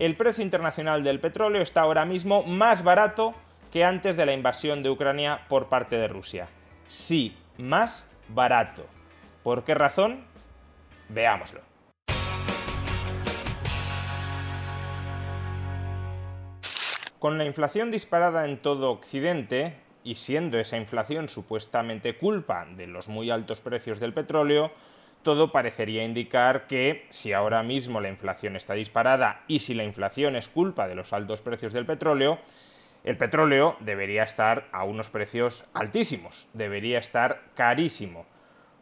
El precio internacional del petróleo está ahora mismo más barato que antes de la invasión de Ucrania por parte de Rusia. Sí, más barato. ¿Por qué razón? Veámoslo. Con la inflación disparada en todo Occidente, y siendo esa inflación supuestamente culpa de los muy altos precios del petróleo, todo parecería indicar que si ahora mismo la inflación está disparada y si la inflación es culpa de los altos precios del petróleo, el petróleo debería estar a unos precios altísimos, debería estar carísimo.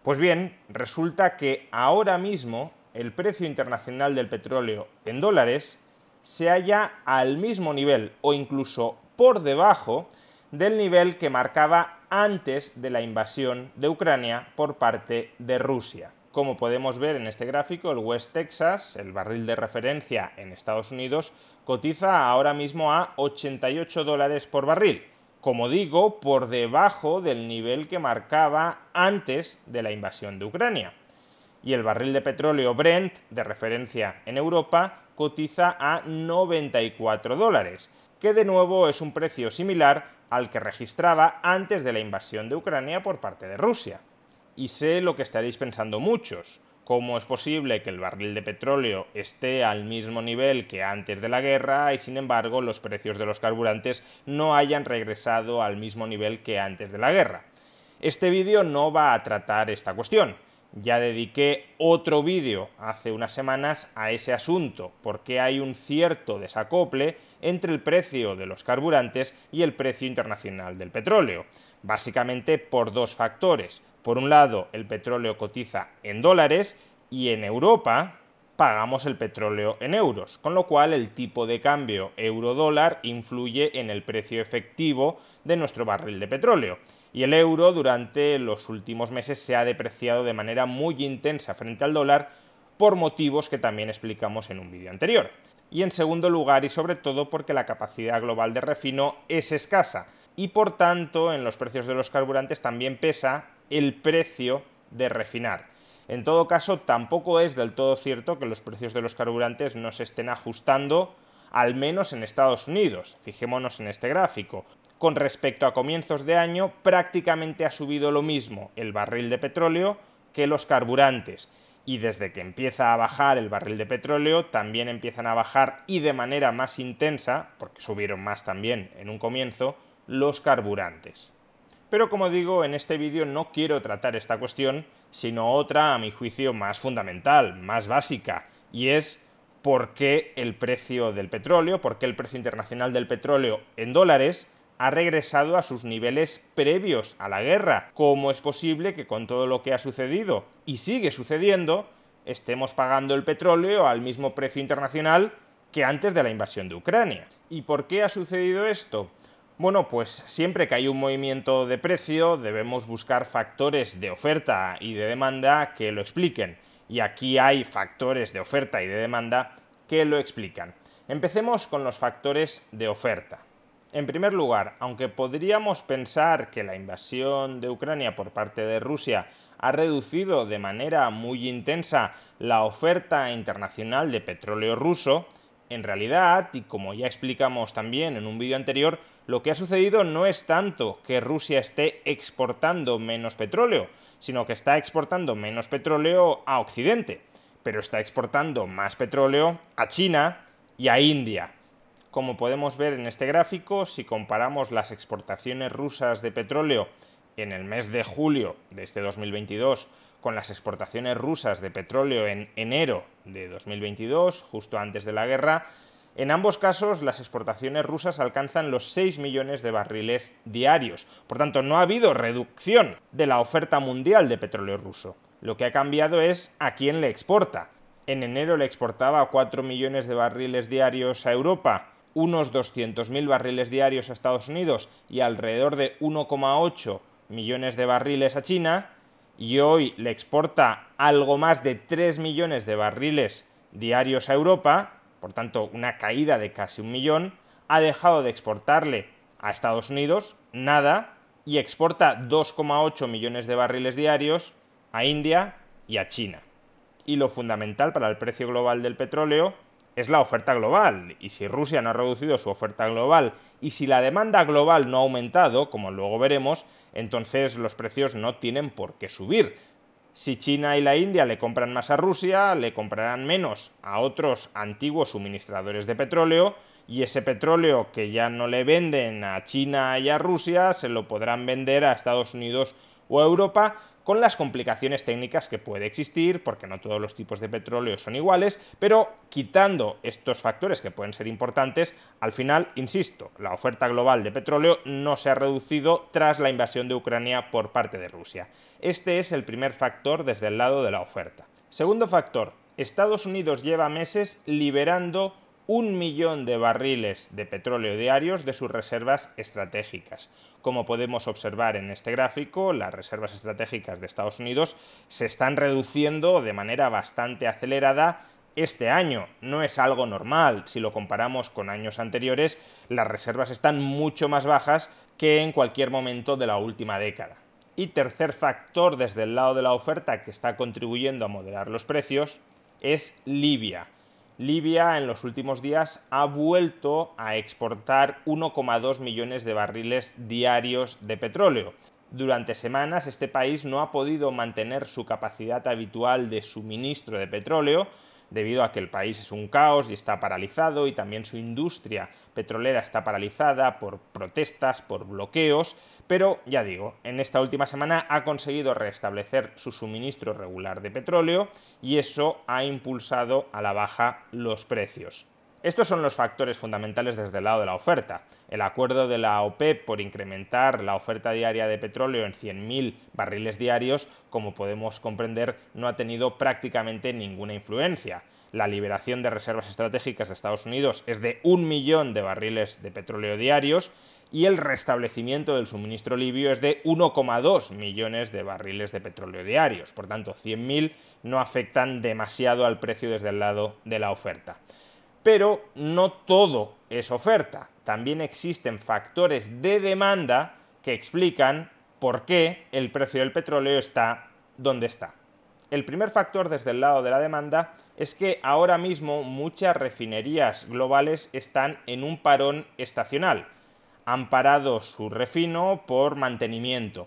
Pues bien, resulta que ahora mismo el precio internacional del petróleo en dólares se halla al mismo nivel o incluso por debajo del nivel que marcaba antes de la invasión de Ucrania por parte de Rusia. Como podemos ver en este gráfico, el West Texas, el barril de referencia en Estados Unidos, cotiza ahora mismo a 88 dólares por barril. Como digo, por debajo del nivel que marcaba antes de la invasión de Ucrania. Y el barril de petróleo Brent, de referencia en Europa, cotiza a 94 dólares, que de nuevo es un precio similar al que registraba antes de la invasión de Ucrania por parte de Rusia. Y sé lo que estaréis pensando muchos. ¿Cómo es posible que el barril de petróleo esté al mismo nivel que antes de la guerra y sin embargo los precios de los carburantes no hayan regresado al mismo nivel que antes de la guerra? Este vídeo no va a tratar esta cuestión ya dediqué otro vídeo hace unas semanas a ese asunto, porque hay un cierto desacople entre el precio de los carburantes y el precio internacional del petróleo, básicamente por dos factores. Por un lado, el petróleo cotiza en dólares y en Europa pagamos el petróleo en euros, con lo cual el tipo de cambio euro-dólar influye en el precio efectivo de nuestro barril de petróleo y el euro durante los últimos meses se ha depreciado de manera muy intensa frente al dólar por motivos que también explicamos en un vídeo anterior. Y en segundo lugar y sobre todo porque la capacidad global de refino es escasa y por tanto en los precios de los carburantes también pesa el precio de refinar. En todo caso, tampoco es del todo cierto que los precios de los carburantes no se estén ajustando, al menos en Estados Unidos. Fijémonos en este gráfico. Con respecto a comienzos de año, prácticamente ha subido lo mismo el barril de petróleo que los carburantes. Y desde que empieza a bajar el barril de petróleo, también empiezan a bajar y de manera más intensa, porque subieron más también en un comienzo, los carburantes. Pero como digo, en este vídeo no quiero tratar esta cuestión, sino otra, a mi juicio, más fundamental, más básica, y es por qué el precio del petróleo, por qué el precio internacional del petróleo en dólares ha regresado a sus niveles previos a la guerra. ¿Cómo es posible que con todo lo que ha sucedido y sigue sucediendo, estemos pagando el petróleo al mismo precio internacional que antes de la invasión de Ucrania? ¿Y por qué ha sucedido esto? Bueno, pues siempre que hay un movimiento de precio debemos buscar factores de oferta y de demanda que lo expliquen. Y aquí hay factores de oferta y de demanda que lo explican. Empecemos con los factores de oferta. En primer lugar, aunque podríamos pensar que la invasión de Ucrania por parte de Rusia ha reducido de manera muy intensa la oferta internacional de petróleo ruso, en realidad, y como ya explicamos también en un vídeo anterior, lo que ha sucedido no es tanto que Rusia esté exportando menos petróleo, sino que está exportando menos petróleo a Occidente, pero está exportando más petróleo a China y a India. Como podemos ver en este gráfico, si comparamos las exportaciones rusas de petróleo en el mes de julio de este 2022 con las exportaciones rusas de petróleo en enero de 2022, justo antes de la guerra, en ambos casos las exportaciones rusas alcanzan los 6 millones de barriles diarios. Por tanto, no ha habido reducción de la oferta mundial de petróleo ruso. Lo que ha cambiado es a quién le exporta. en enero le exportaba 4 millones de barriles diarios a Europa, unos 200.000 barriles diarios a Estados Unidos y alrededor de 1,8 millones de barriles a China, y hoy le exporta algo más de 3 millones de barriles diarios a Europa, por tanto una caída de casi un millón, ha dejado de exportarle a Estados Unidos nada y exporta 2,8 millones de barriles diarios a India y a China. Y lo fundamental para el precio global del petróleo es la oferta global. Y si Rusia no ha reducido su oferta global y si la demanda global no ha aumentado, como luego veremos, entonces los precios no tienen por qué subir. Si China y la India le compran más a Rusia, le comprarán menos a otros antiguos suministradores de petróleo y ese petróleo que ya no le venden a China y a Rusia se lo podrán vender a Estados Unidos o a Europa con las complicaciones técnicas que puede existir, porque no todos los tipos de petróleo son iguales, pero quitando estos factores que pueden ser importantes, al final, insisto, la oferta global de petróleo no se ha reducido tras la invasión de Ucrania por parte de Rusia. Este es el primer factor desde el lado de la oferta. Segundo factor, Estados Unidos lleva meses liberando un millón de barriles de petróleo diarios de sus reservas estratégicas. Como podemos observar en este gráfico, las reservas estratégicas de Estados Unidos se están reduciendo de manera bastante acelerada este año. No es algo normal. Si lo comparamos con años anteriores, las reservas están mucho más bajas que en cualquier momento de la última década. Y tercer factor desde el lado de la oferta que está contribuyendo a moderar los precios es Libia. Libia en los últimos días ha vuelto a exportar 1,2 millones de barriles diarios de petróleo. Durante semanas este país no ha podido mantener su capacidad habitual de suministro de petróleo, debido a que el país es un caos y está paralizado y también su industria petrolera está paralizada por protestas, por bloqueos, pero ya digo, en esta última semana ha conseguido restablecer su suministro regular de petróleo y eso ha impulsado a la baja los precios. Estos son los factores fundamentales desde el lado de la oferta. El acuerdo de la OPEP por incrementar la oferta diaria de petróleo en 100.000 barriles diarios, como podemos comprender, no ha tenido prácticamente ninguna influencia. La liberación de reservas estratégicas de Estados Unidos es de un millón de barriles de petróleo diarios y el restablecimiento del suministro libio es de 1,2 millones de barriles de petróleo diarios. Por tanto, 100.000 no afectan demasiado al precio desde el lado de la oferta. Pero no todo es oferta. También existen factores de demanda que explican por qué el precio del petróleo está donde está. El primer factor desde el lado de la demanda es que ahora mismo muchas refinerías globales están en un parón estacional. Han parado su refino por mantenimiento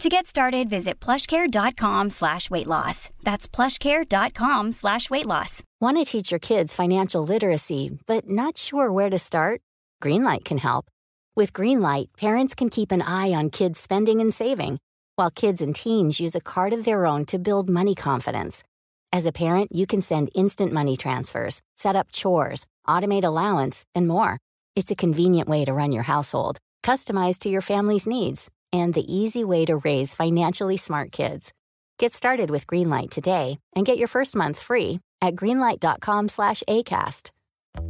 To get started, visit plushcare.com slash weight loss. That's plushcare.com slash weight loss. Want to teach your kids financial literacy, but not sure where to start? Greenlight can help. With Greenlight, parents can keep an eye on kids' spending and saving, while kids and teens use a card of their own to build money confidence. As a parent, you can send instant money transfers, set up chores, automate allowance, and more. It's a convenient way to run your household, customized to your family's needs and the easy way to raise financially smart kids. Get started with Greenlight today and get your first month free at greenlight.com/acast.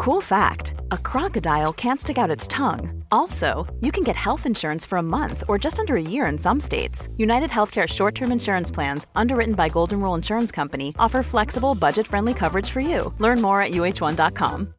Cool fact: A crocodile can't stick out its tongue. Also, you can get health insurance for a month or just under a year in some states. United Healthcare short-term insurance plans, underwritten by Golden Rule Insurance Company, offer flexible, budget-friendly coverage for you. Learn more at uh1.com.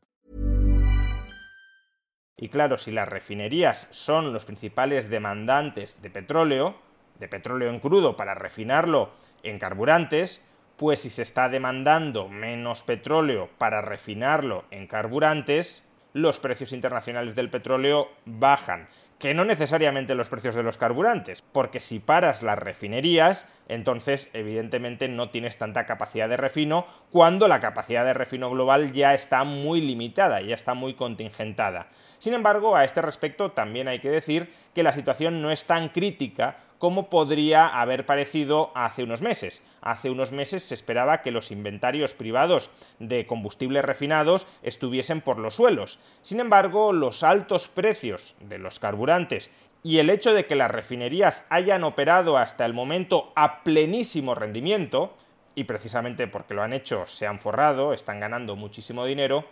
Y claro, si las refinerías son los principales demandantes de petróleo, de petróleo en crudo para refinarlo en carburantes, pues si se está demandando menos petróleo para refinarlo en carburantes, los precios internacionales del petróleo bajan que no necesariamente los precios de los carburantes, porque si paras las refinerías, entonces evidentemente no tienes tanta capacidad de refino, cuando la capacidad de refino global ya está muy limitada, ya está muy contingentada. Sin embargo, a este respecto también hay que decir que la situación no es tan crítica como podría haber parecido hace unos meses. Hace unos meses se esperaba que los inventarios privados de combustibles refinados estuviesen por los suelos. Sin embargo, los altos precios de los carburantes y el hecho de que las refinerías hayan operado hasta el momento a plenísimo rendimiento, y precisamente porque lo han hecho se han forrado, están ganando muchísimo dinero,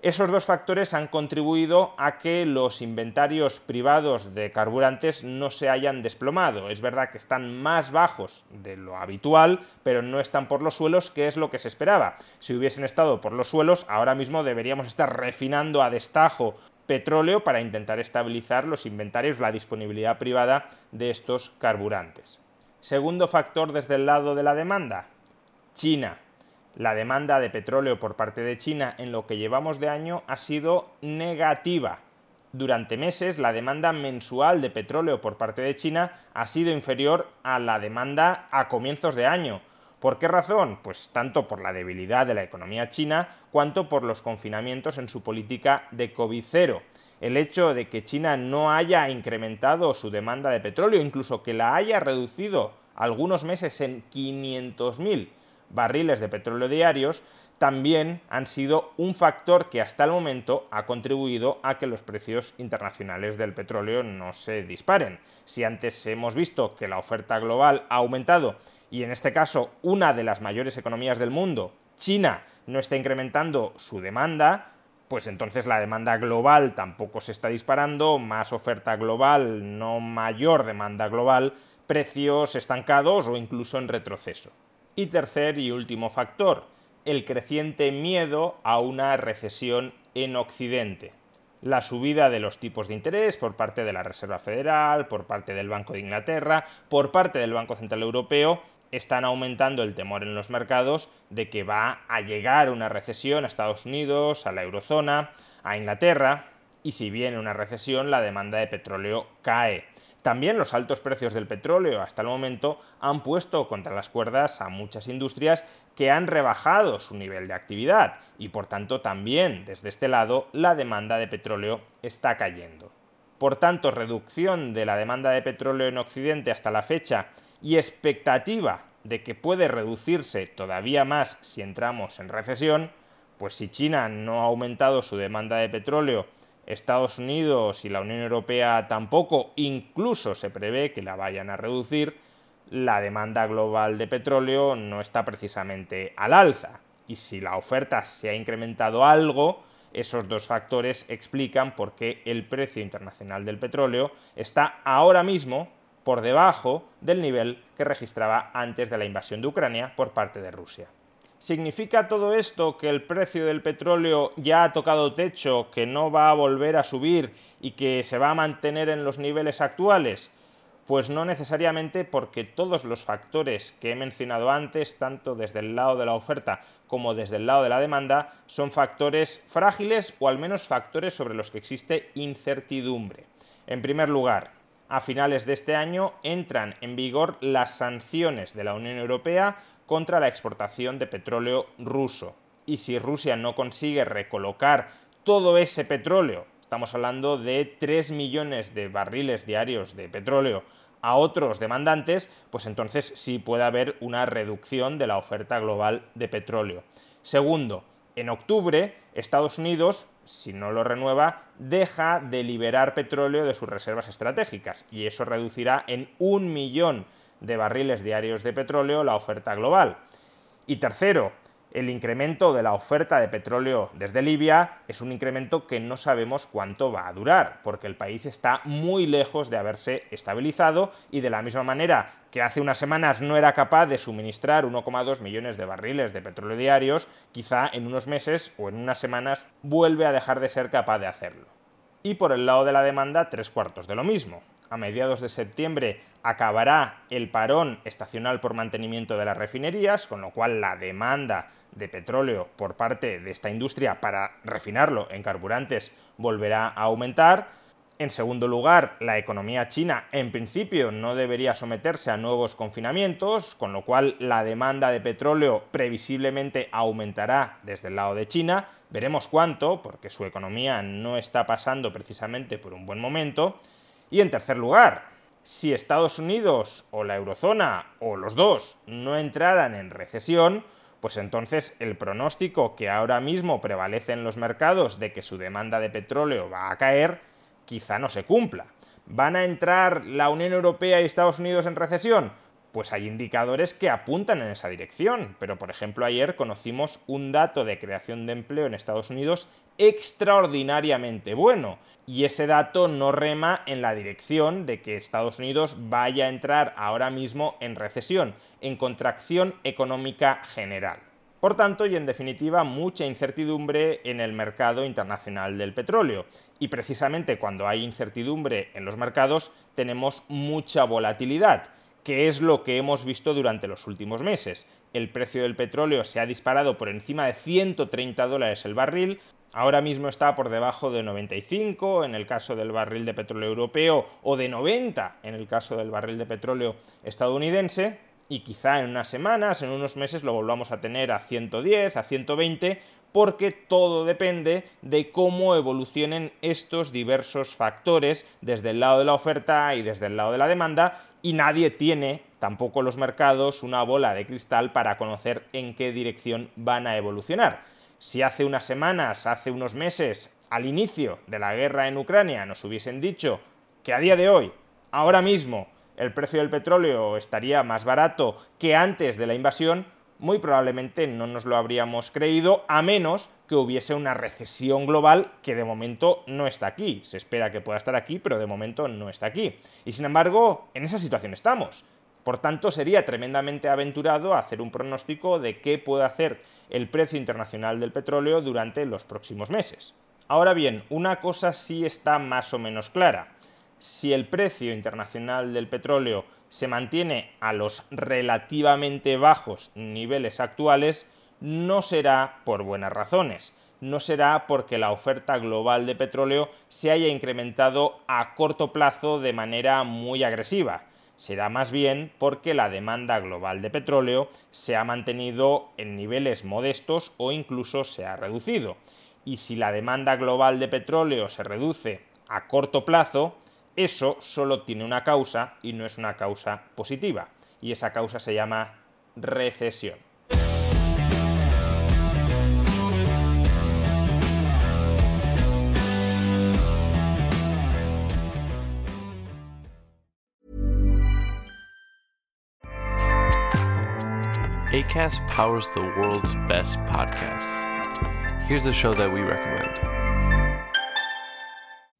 esos dos factores han contribuido a que los inventarios privados de carburantes no se hayan desplomado. Es verdad que están más bajos de lo habitual, pero no están por los suelos, que es lo que se esperaba. Si hubiesen estado por los suelos, ahora mismo deberíamos estar refinando a destajo petróleo para intentar estabilizar los inventarios, la disponibilidad privada de estos carburantes. Segundo factor desde el lado de la demanda, China la demanda de petróleo por parte de China en lo que llevamos de año ha sido negativa. Durante meses la demanda mensual de petróleo por parte de China ha sido inferior a la demanda a comienzos de año. ¿Por qué razón? Pues tanto por la debilidad de la economía china cuanto por los confinamientos en su política de COVID-0. El hecho de que China no haya incrementado su demanda de petróleo, incluso que la haya reducido algunos meses en 500.000 barriles de petróleo diarios también han sido un factor que hasta el momento ha contribuido a que los precios internacionales del petróleo no se disparen. Si antes hemos visto que la oferta global ha aumentado y en este caso una de las mayores economías del mundo, China, no está incrementando su demanda, pues entonces la demanda global tampoco se está disparando, más oferta global, no mayor demanda global, precios estancados o incluso en retroceso. Y tercer y último factor, el creciente miedo a una recesión en Occidente. La subida de los tipos de interés por parte de la Reserva Federal, por parte del Banco de Inglaterra, por parte del Banco Central Europeo, están aumentando el temor en los mercados de que va a llegar una recesión a Estados Unidos, a la eurozona, a Inglaterra, y si viene una recesión la demanda de petróleo cae. También los altos precios del petróleo hasta el momento han puesto contra las cuerdas a muchas industrias que han rebajado su nivel de actividad y por tanto también desde este lado la demanda de petróleo está cayendo. Por tanto, reducción de la demanda de petróleo en Occidente hasta la fecha y expectativa de que puede reducirse todavía más si entramos en recesión, pues si China no ha aumentado su demanda de petróleo Estados Unidos y la Unión Europea tampoco, incluso se prevé que la vayan a reducir, la demanda global de petróleo no está precisamente al alza. Y si la oferta se ha incrementado algo, esos dos factores explican por qué el precio internacional del petróleo está ahora mismo por debajo del nivel que registraba antes de la invasión de Ucrania por parte de Rusia. ¿Significa todo esto que el precio del petróleo ya ha tocado techo, que no va a volver a subir y que se va a mantener en los niveles actuales? Pues no necesariamente porque todos los factores que he mencionado antes, tanto desde el lado de la oferta como desde el lado de la demanda, son factores frágiles o al menos factores sobre los que existe incertidumbre. En primer lugar, a finales de este año entran en vigor las sanciones de la Unión Europea contra la exportación de petróleo ruso. Y si Rusia no consigue recolocar todo ese petróleo, estamos hablando de 3 millones de barriles diarios de petróleo a otros demandantes, pues entonces sí puede haber una reducción de la oferta global de petróleo. Segundo, en octubre, Estados Unidos, si no lo renueva, deja de liberar petróleo de sus reservas estratégicas y eso reducirá en un millón de barriles diarios de petróleo la oferta global. Y tercero, el incremento de la oferta de petróleo desde Libia es un incremento que no sabemos cuánto va a durar, porque el país está muy lejos de haberse estabilizado y de la misma manera que hace unas semanas no era capaz de suministrar 1,2 millones de barriles de petróleo diarios, quizá en unos meses o en unas semanas vuelve a dejar de ser capaz de hacerlo. y por el lado de la demanda tres cuartos de lo mismo. A mediados de septiembre acabará el parón estacional por mantenimiento de las refinerías, con lo cual la demanda de petróleo por parte de esta industria para refinarlo en carburantes volverá a aumentar. En segundo lugar, la economía china en principio no debería someterse a nuevos confinamientos, con lo cual la demanda de petróleo previsiblemente aumentará desde el lado de China. Veremos cuánto, porque su economía no está pasando precisamente por un buen momento. Y en tercer lugar, si Estados Unidos o la eurozona o los dos no entraran en recesión, pues entonces el pronóstico que ahora mismo prevalece en los mercados de que su demanda de petróleo va a caer, quizá no se cumpla. ¿Van a entrar la Unión Europea y Estados Unidos en recesión? Pues hay indicadores que apuntan en esa dirección, pero por ejemplo ayer conocimos un dato de creación de empleo en Estados Unidos extraordinariamente bueno, y ese dato no rema en la dirección de que Estados Unidos vaya a entrar ahora mismo en recesión, en contracción económica general. Por tanto, y en definitiva, mucha incertidumbre en el mercado internacional del petróleo. Y precisamente cuando hay incertidumbre en los mercados, tenemos mucha volatilidad, que es lo que hemos visto durante los últimos meses. El precio del petróleo se ha disparado por encima de 130 dólares el barril, Ahora mismo está por debajo de 95 en el caso del barril de petróleo europeo o de 90 en el caso del barril de petróleo estadounidense y quizá en unas semanas, en unos meses lo volvamos a tener a 110, a 120, porque todo depende de cómo evolucionen estos diversos factores desde el lado de la oferta y desde el lado de la demanda y nadie tiene, tampoco los mercados, una bola de cristal para conocer en qué dirección van a evolucionar. Si hace unas semanas, hace unos meses, al inicio de la guerra en Ucrania nos hubiesen dicho que a día de hoy, ahora mismo, el precio del petróleo estaría más barato que antes de la invasión, muy probablemente no nos lo habríamos creído, a menos que hubiese una recesión global que de momento no está aquí. Se espera que pueda estar aquí, pero de momento no está aquí. Y sin embargo, en esa situación estamos. Por tanto, sería tremendamente aventurado hacer un pronóstico de qué puede hacer el precio internacional del petróleo durante los próximos meses. Ahora bien, una cosa sí está más o menos clara si el precio internacional del petróleo se mantiene a los relativamente bajos niveles actuales, no será por buenas razones. No será porque la oferta global de petróleo se haya incrementado a corto plazo de manera muy agresiva. Será más bien porque la demanda global de petróleo se ha mantenido en niveles modestos o incluso se ha reducido. Y si la demanda global de petróleo se reduce a corto plazo, eso solo tiene una causa y no es una causa positiva. Y esa causa se llama recesión. ACAST powers the world's best podcasts. Here's a show that we recommend.